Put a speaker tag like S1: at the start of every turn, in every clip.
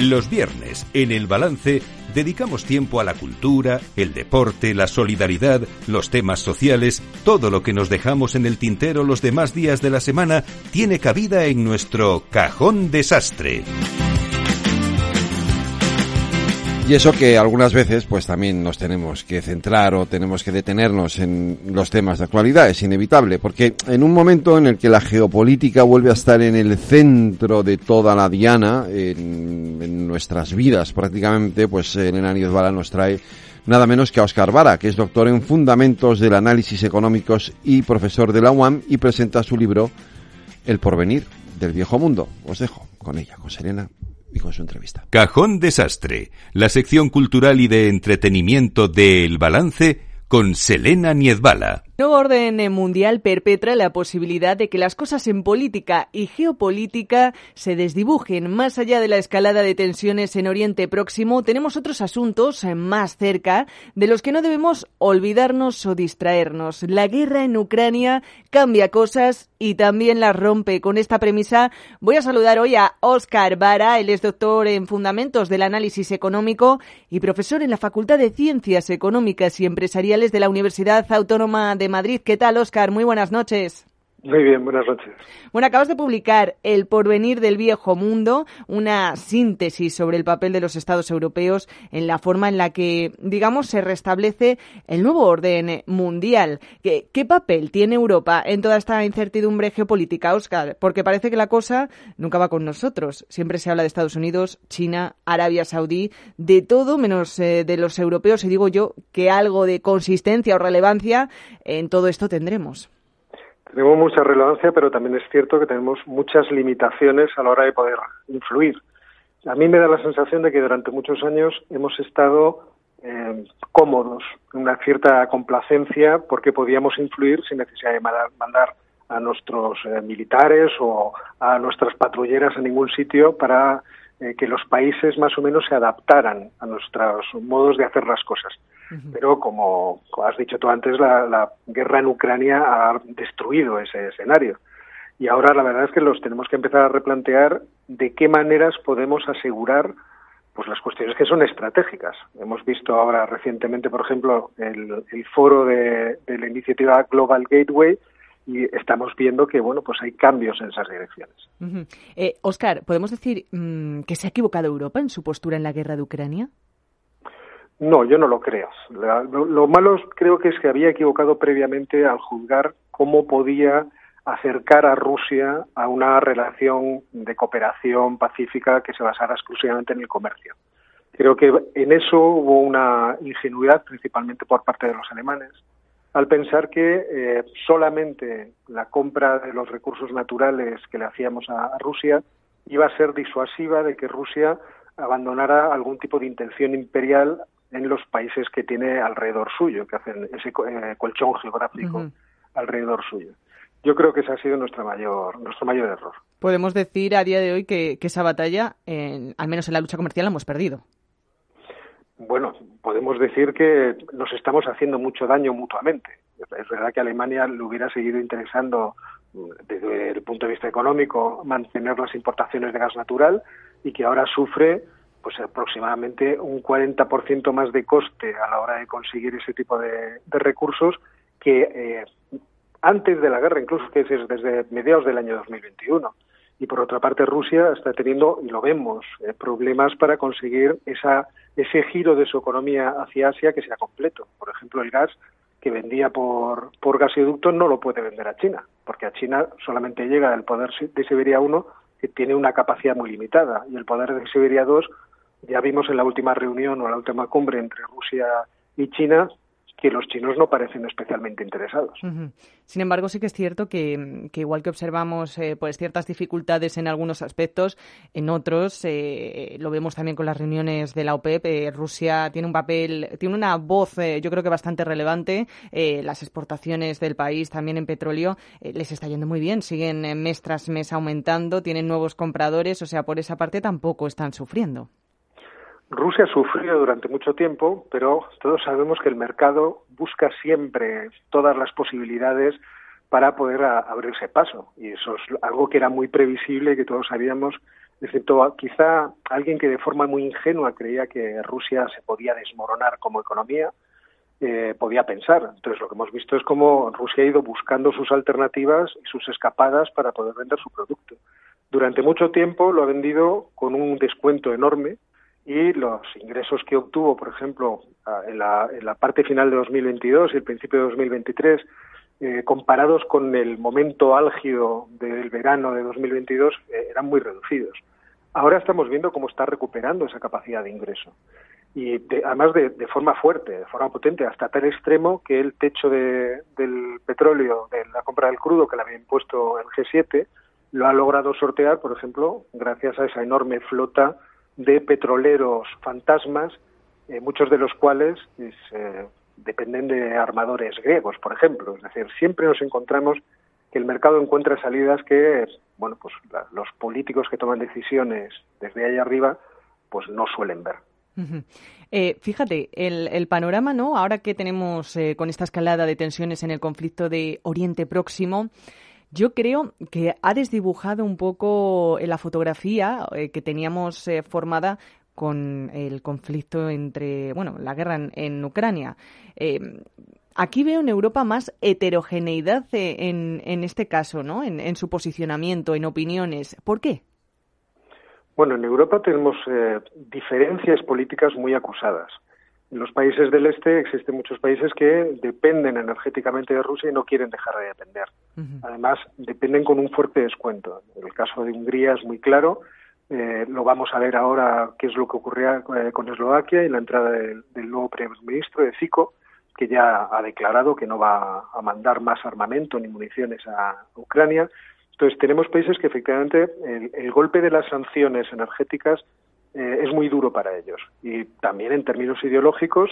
S1: Los viernes, en el balance, dedicamos tiempo a la cultura, el deporte, la solidaridad, los temas sociales, todo lo que nos dejamos en el tintero los demás días de la semana tiene cabida en nuestro cajón desastre.
S2: Y eso que algunas veces pues también nos tenemos que centrar o tenemos que detenernos en los temas de actualidad, es inevitable, porque en un momento en el que la geopolítica vuelve a estar en el centro de toda la diana, en, nuestras vidas prácticamente, pues Elena Niezbala nos trae nada menos que a Oscar Vara, que es doctor en Fundamentos del Análisis Económicos y profesor de la UAM y presenta su libro El porvenir del viejo mundo. Os dejo con ella, con Serena y con su entrevista.
S1: Cajón Desastre, la sección cultural y de entretenimiento de El Balance con Selena Niezbala.
S3: Nuevo orden mundial perpetra la posibilidad de que las cosas en política y geopolítica se desdibujen. Más allá de la escalada de tensiones en Oriente Próximo, tenemos otros asuntos más cerca de los que no debemos olvidarnos o distraernos. La guerra en Ucrania cambia cosas y también las rompe. Con esta premisa voy a saludar hoy a Oscar Vara. Él es doctor en Fundamentos del Análisis Económico y profesor en la Facultad de Ciencias Económicas y Empresariales de la Universidad Autónoma de Madrid. ¿Qué tal, Oscar? Muy buenas noches.
S4: Muy bien, buenas noches.
S3: Bueno, acabas de publicar El porvenir del viejo mundo, una síntesis sobre el papel de los Estados europeos en la forma en la que, digamos, se restablece el nuevo orden mundial. ¿Qué, papel tiene Europa en toda esta incertidumbre geopolítica, Oscar? Porque parece que la cosa nunca va con nosotros. Siempre se habla de Estados Unidos, China, Arabia Saudí, de todo menos eh, de los europeos. Y digo yo que algo de consistencia o relevancia en todo esto tendremos.
S4: Tenemos mucha relevancia, pero también es cierto que tenemos muchas limitaciones a la hora de poder influir. A mí me da la sensación de que durante muchos años hemos estado eh, cómodos, una cierta complacencia, porque podíamos influir sin necesidad de mandar, a nuestros eh, militares o a nuestras patrulleras a ningún sitio para eh, que los países más o menos se adaptaran a nuestros modos de hacer las cosas. Pero como, has dicho tú antes, la, guerra en Ucrania ha destruido ese escenario. Y ahora la verdad es que los tenemos que empezar a replantear de qué maneras podemos asegurar pues las cuestiones que son estratégicas. Hemos visto ahora recientemente, por ejemplo, el, foro de, la iniciativa Global Gateway, y estamos viendo que bueno pues hay cambios en esas direcciones.
S3: Oscar, eh, ¿podemos decir mm, que se ha equivocado Europa en su postura en la guerra de Ucrania?
S4: No, yo no lo creo. lo, malo creo que es que había equivocado previamente al juzgar cómo podía acercar a Rusia a una relación de cooperación pacífica que se basara exclusivamente en el comercio. Creo que en eso hubo una ingenuidad, principalmente por parte de los alemanes, al pensar que eh, solamente la compra de los recursos naturales que le hacíamos a Rusia iba a ser disuasiva de que Rusia abandonara algún tipo de intención imperial en los países que tiene alrededor suyo, que hacen ese eh, colchón geográfico alrededor suyo. Yo creo que ese ha sido nuestro mayor, nuestro mayor error.
S3: Podemos decir a día de hoy que, esa batalla, al menos en la lucha comercial, la hemos perdido.
S4: Bueno, podemos decir que nos estamos haciendo mucho daño mutuamente. Es verdad que a Alemania le hubiera seguido interesando desde el punto de vista económico mantener las importaciones de gas natural y que ahora sufre pues aproximadamente un 40% más de coste a la hora de conseguir ese tipo de, recursos que eh, antes de la guerra, incluso que es desde mediados del año 2021. Y por otra parte, Rusia está teniendo, y lo vemos, eh, problemas para conseguir esa, ese giro de su economía hacia Asia que sea completo. Por ejemplo, el gas que vendía por, por gasoducto no lo puede vender a China, porque a China solamente llega el poder de Siberia 1, que tiene una capacidad muy limitada, y el poder de Siberia 2 ya vimos en la última reunión o en la última cumbre entre Rusia y China que los chinos no parecen especialmente interesados.
S3: Sin embargo, sí que es cierto que, igual que observamos eh, pues ciertas dificultades en algunos aspectos, en otros eh, lo vemos también con las reuniones de la OPEP. Eh, Rusia tiene un papel, tiene una voz, yo creo que bastante relevante. las exportaciones del país también en petróleo les está yendo muy bien, siguen mes tras mes aumentando, tienen nuevos compradores, o sea, por esa parte tampoco están sufriendo.
S4: Rusia ha sufrido durante mucho tiempo, pero todos sabemos que el mercado busca siempre todas las posibilidades para poder abrirse paso. Y eso es algo que era muy previsible que todos sabíamos excepto quizá alguien que de forma muy ingenua creía que Rusia se podía desmoronar como economía, eh, podía pensar. Entonces, lo que hemos visto es cómo Rusia ha ido buscando sus alternativas y sus escapadas para poder vender su producto. Durante mucho tiempo lo ha vendido con un descuento enorme y los ingresos que obtuvo, por ejemplo, en la, en la parte final de 2022 y el principio de 2023, eh, comparados con el momento álgido del verano de 2022, eh, eran muy reducidos. Ahora estamos viendo cómo está recuperando esa capacidad de ingreso y además de, forma fuerte, de forma potente, hasta tal extremo que el techo del petróleo, de la compra del crudo que le había impuesto el G7, lo ha logrado sortear, por ejemplo, gracias a esa enorme flota de petroleros fantasmas, eh, muchos de los cuales pues, eh, dependen de armadores griegos, por ejemplo. Es decir, siempre nos encontramos que el mercado encuentra salidas que, bueno, pues los políticos que toman decisiones desde ahí arriba, pues no suelen ver.
S3: Eh, fíjate, el, panorama, ¿no? Ahora que tenemos eh, con esta escalada de tensiones en el conflicto de Oriente Próximo, yo creo que ha desdibujado un poco la fotografía eh, que teníamos formada con el conflicto entre, bueno, la guerra en, Ucrania. Aquí veo en Europa más heterogeneidad en, en este caso, ¿no? en, su posicionamiento, en opiniones. ¿Por qué?
S4: Bueno, en Europa tenemos eh, diferencias políticas muy acusadas. En los países del este existen muchos países que dependen energéticamente de Rusia y no quieren dejar de depender. Además, dependen con un fuerte descuento. El caso de Hungría es muy claro. Eh, lo vamos a ver ahora qué es lo que ocurría eh, con Eslovaquia y la entrada del, del nuevo primer ministro de Fico, que ya ha declarado que no va a mandar más armamento ni municiones a Ucrania. Entonces, tenemos países que efectivamente el, golpe de las sanciones energéticas eh, es muy duro para ellos. Y también en términos ideológicos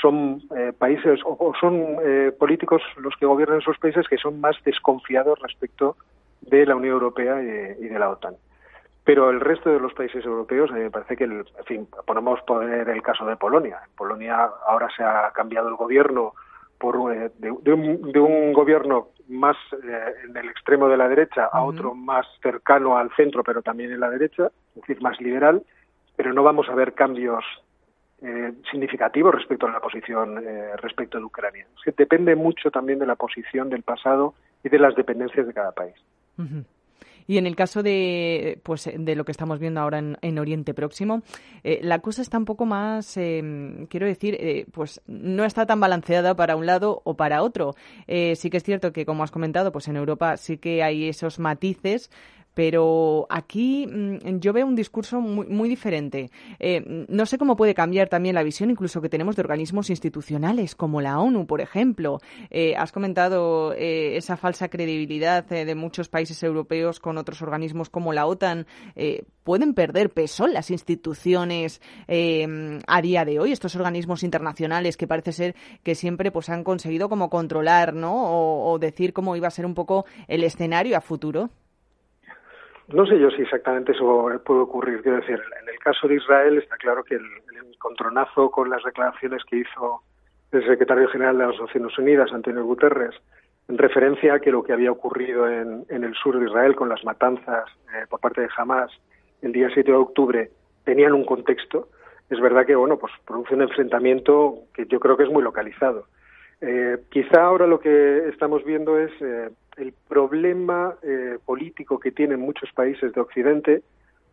S4: son eh, países o, son eh, políticos los que gobiernan esos países que son más desconfiados respecto de la Unión Europea y, y de la OTAN. Pero el resto de los países europeos, a mí me parece que, el, en fin, ponemos poner el caso de Polonia. En Polonia ahora se ha cambiado el gobierno por eh, de, un, gobierno más eh, en el extremo de la derecha a otro más cercano al centro, pero también en la derecha, es decir, más liberal, pero no vamos a ver cambios eh, significativos respecto a la posición respecto de Ucrania. Es que depende mucho también de la posición del pasado y de las dependencias de cada país.
S3: Y en el caso de, pues, de lo que estamos viendo ahora en, Oriente Próximo, eh, la cosa está un poco más, em, quiero decir, eh, pues no está tan balanceada para un lado o para otro. Eh, sí que es cierto que, como has comentado, pues en Europa sí que hay esos matices, pero aquí mm, yo veo un discurso muy, muy diferente. Eh, no sé cómo puede cambiar también la visión incluso que tenemos de organismos institucionales como la ONU, por ejemplo. Eh, has comentado eh, esa falsa credibilidad de muchos países europeos con otros organismos como la OTAN. ¿Pueden perder peso las instituciones a día de hoy, estos organismos internacionales que parece ser que siempre pues, han conseguido como controlar ¿no? o, o decir cómo iba a ser un poco el escenario a futuro?
S4: No sé yo si exactamente eso puede ocurrir. Quiero decir, en el caso de Israel está claro que el, encontronazo con las declaraciones que hizo el secretario general de las Naciones Unidas, Antonio Guterres, en referencia a que lo que había ocurrido en, el sur de Israel con las matanzas eh, por parte de Hamas el día 7 de octubre tenían un contexto. Es verdad que, bueno, pues produce un enfrentamiento que yo creo que es muy localizado. Eh, quizá ahora lo que estamos viendo es eh, el problema eh, político que tienen muchos países de Occidente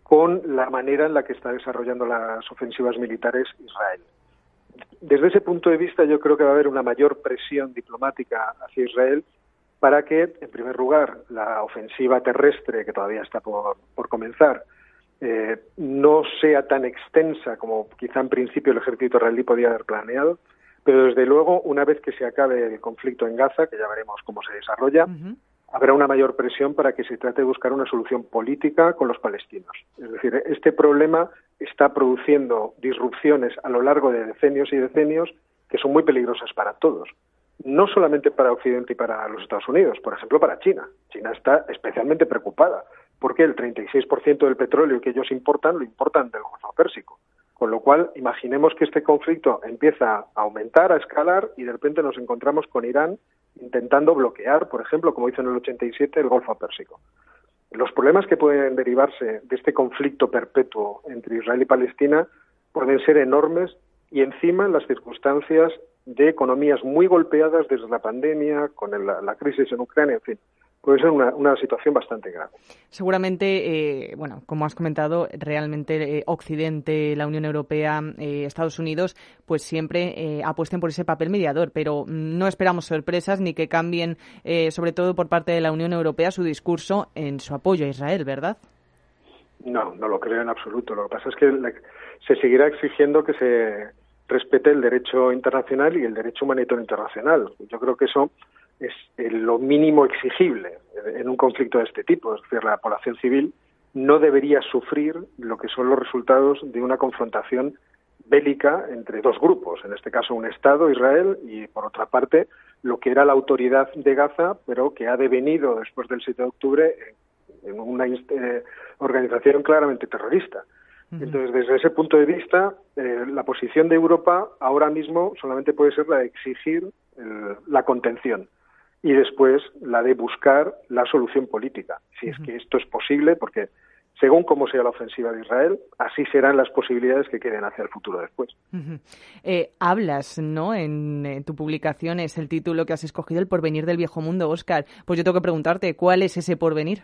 S4: con la manera en la que está desarrollando las ofensivas militares Israel. Desde ese punto de vista, yo creo que va a haber una mayor presión diplomática hacia Israel para que, en primer lugar, la ofensiva terrestre, que todavía está por, comenzar, eh, no sea tan extensa como quizá en principio el ejército israelí podía haber planeado, pero desde luego, una vez que se acabe el conflicto en Gaza, que ya veremos cómo se desarrolla, habrá una mayor presión para que se trate de buscar una solución política con los palestinos. Es decir, este problema está produciendo disrupciones a lo largo de decenios y decenios que son muy peligrosas para todos. No solamente para Occidente y para los Estados Unidos, por ejemplo, para China. China está especialmente preocupada porque el 36% del petróleo que ellos importan lo importan del Golfo Pérsico. Con lo cual, imaginemos que este conflicto empieza a aumentar, a escalar, y de repente nos encontramos con Irán intentando bloquear, por ejemplo, como hizo en el 87, el Golfo Pérsico. los problemas que pueden derivarse de este conflicto perpetuo entre Israel y Palestina pueden ser enormes y encima las circunstancias de economías muy golpeadas desde la pandemia, con la crisis en Ucrania, en fin puede ser una, situación bastante grave.
S3: Seguramente, eh, bueno, como has comentado, realmente eh, Occidente, la Unión Europea, eh, Estados Unidos, pues siempre apuesten por ese papel mediador, pero no esperamos sorpresas ni que cambien, sobre todo por parte de la Unión Europea, su discurso en su apoyo a Israel, ¿verdad?
S4: No, no lo creo en absoluto. Lo que pasa es que se seguirá exigiendo que se respete el derecho internacional y el derecho humanitario internacional. Yo creo que eso es lo mínimo exigible en un conflicto de este tipo. Es decir, la población civil no debería sufrir lo que son los resultados de una confrontación bélica entre dos grupos, en este caso un Estado, Israel, y por otra parte lo que era la autoridad de Gaza, pero que ha devenido después del 7 de octubre en una eh, organización claramente terrorista. Entonces, desde ese punto de vista, eh, la posición de Europa ahora mismo solamente puede ser la de exigir la contención y después la de buscar la solución política, si es que esto es posible, porque según cómo sea la ofensiva de Israel, así serán las posibilidades que queden hacia el futuro después.
S3: Eh, hablas, ¿no? En, tu publicación es el título que has escogido, El porvenir del viejo mundo, Oscar. Pues yo tengo que preguntarte, ¿cuál es ese porvenir?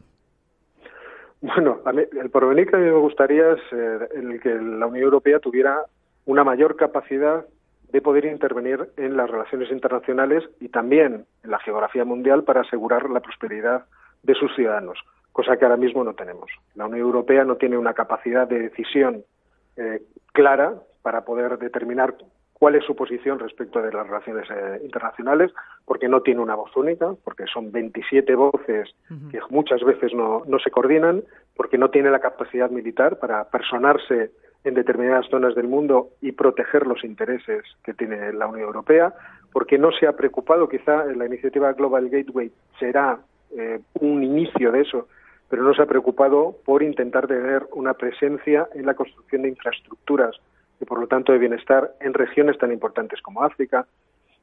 S4: Bueno, el porvenir que a mí me gustaría es eh, el que la Unión Europea tuviera una mayor capacidad de poder intervenir en las relaciones internacionales y también en la geografía mundial para asegurar la prosperidad de sus ciudadanos, cosa que ahora mismo no tenemos. La Unión Europea no tiene una capacidad de decisión eh, clara para poder determinar cuál es su posición respecto de las relaciones eh, internacionales, porque no tiene una voz única, porque son 27 voces que muchas veces no, no se coordinan, porque no tiene la capacidad militar para personarse en determinadas zonas del mundo y proteger los intereses que tiene la Unión Europea, porque no se ha preocupado, quizá la iniciativa Global Gateway será eh, un inicio de eso, pero no se ha preocupado por intentar tener una presencia en la construcción de infraestructuras y por lo tanto de bienestar en regiones tan importantes como África.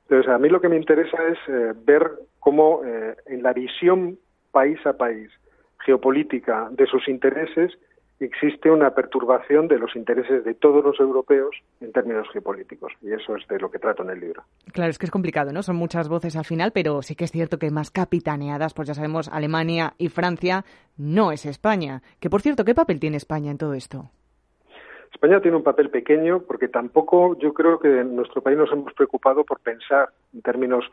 S4: Entonces, a mí lo que me interesa es eh, ver cómo eh, en la visión país a país geopolítica de sus intereses existe una perturbación de los intereses de todos los europeos en términos geopolíticos. Y eso es de lo que trato en el libro.
S3: Claro, es que es complicado, ¿no? Son muchas voces al final, pero sí que es cierto que más capitaneadas, pues ya sabemos, Alemania y Francia, no es España. Que por cierto, ¿qué papel tiene España en todo esto?
S4: España tiene un papel pequeño porque tampoco yo creo que en nuestro país nos hemos preocupado por pensar en términos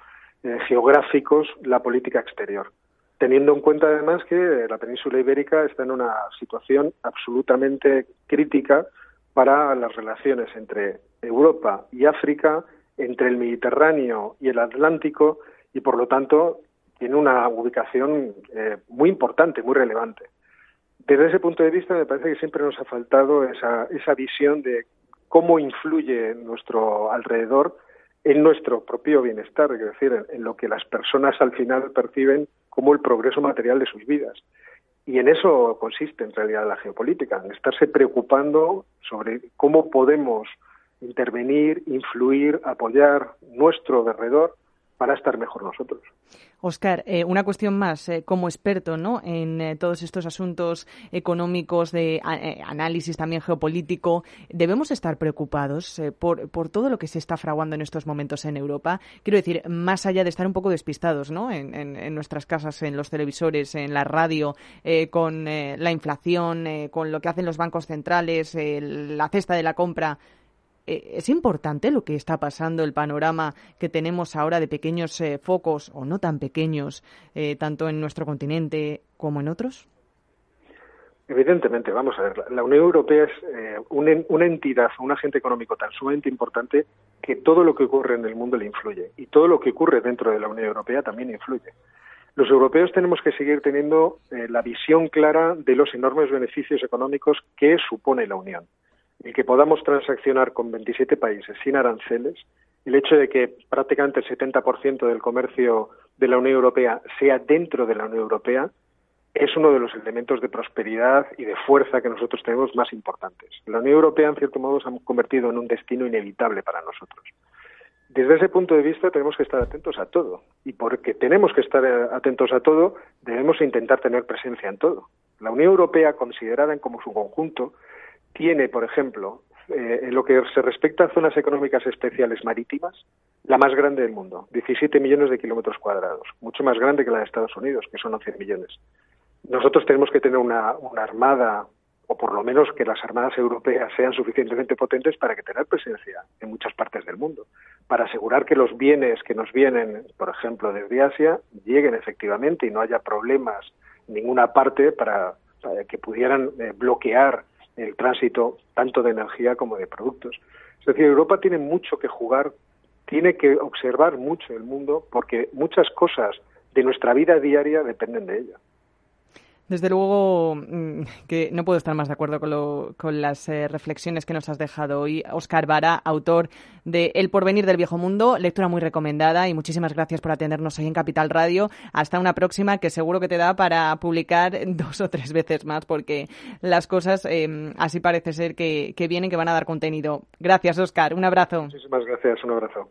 S4: eh, geográficos la política exterior teniendo en cuenta además que la península ibérica está en una situación absolutamente crítica para las relaciones entre Europa y África, entre el Mediterráneo y el Atlántico, y por lo tanto tiene una ubicación eh, muy importante, muy relevante. Desde ese punto de vista me parece que siempre nos ha faltado esa, esa visión de cómo influye nuestro alrededor en nuestro propio bienestar, es decir, en lo que las personas al final perciben como el progreso material de sus vidas. Y en eso consiste en realidad la geopolítica, en estarse preocupando sobre cómo podemos intervenir, influir, apoyar nuestro alrededor para estar mejor nosotros.
S3: Oscar, eh, una cuestión más, eh, como experto ¿no? en eh, todos estos asuntos económicos, de análisis también geopolítico, ¿debemos estar preocupados por, por, todo lo que se está fraguando en estos momentos en Europa? Quiero decir, más allá de estar un poco despistados ¿no? en, en nuestras casas, en los televisores, en la radio, con la inflación, con lo que hacen los bancos centrales, la cesta de la compra, eh, es importante lo que está pasando, el panorama que tenemos ahora de pequeños eh, focos o no tan pequeños, eh, tanto en nuestro continente como en otros?
S4: Evidentemente, vamos a ver, la Unión Europea es una, entidad, un agente económico tan sumamente importante que todo lo que ocurre en el mundo le influye y todo lo que ocurre dentro de la Unión Europea también influye. Los europeos tenemos que seguir teniendo la visión clara de los enormes beneficios económicos que supone la Unión el que podamos transaccionar con 27 países sin aranceles, el hecho de que prácticamente el 70% del comercio de la Unión Europea sea dentro de la Unión Europea, es uno de los elementos de prosperidad y de fuerza que nosotros tenemos más importantes. La Unión Europea, en cierto modo, se ha convertido en un destino inevitable para nosotros. Desde ese punto de vista tenemos que estar atentos a todo y porque tenemos que estar eh, atentos a todo debemos intentar tener presencia en todo. La Unión Europea, considerada en como su conjunto, tiene, por ejemplo, eh, en lo que se respecta a zonas económicas especiales marítimas, la más grande del mundo, 17 millones de kilómetros cuadrados, mucho más grande que la de Estados Unidos, que son 11 millones. Nosotros tenemos que tener una, armada o por lo menos que las armadas europeas sean suficientemente potentes para que tener presencia en muchas partes del mundo, para asegurar que los bienes que nos vienen, por ejemplo, desde Asia, lleguen efectivamente y no haya problemas en ninguna parte para, que pudieran eh, bloquear el tránsito tanto de energía como de productos. Es decir, Europa tiene mucho que jugar, tiene que observar mucho el mundo porque muchas cosas de nuestra vida diaria dependen de ella.
S3: Desde luego mm, que no puedo estar más de acuerdo con, con las eh, reflexiones que nos has dejado hoy. Oscar Vara, autor de El porvenir del viejo mundo, lectura muy recomendada y muchísimas gracias por atendernos hoy en Capital Radio. Hasta una próxima que seguro que te da para publicar dos o tres veces más porque las cosas em, así parece ser que, que vienen, que van a dar contenido. Gracias, Oscar. Un abrazo.
S4: Muchísimas gracias. Un abrazo.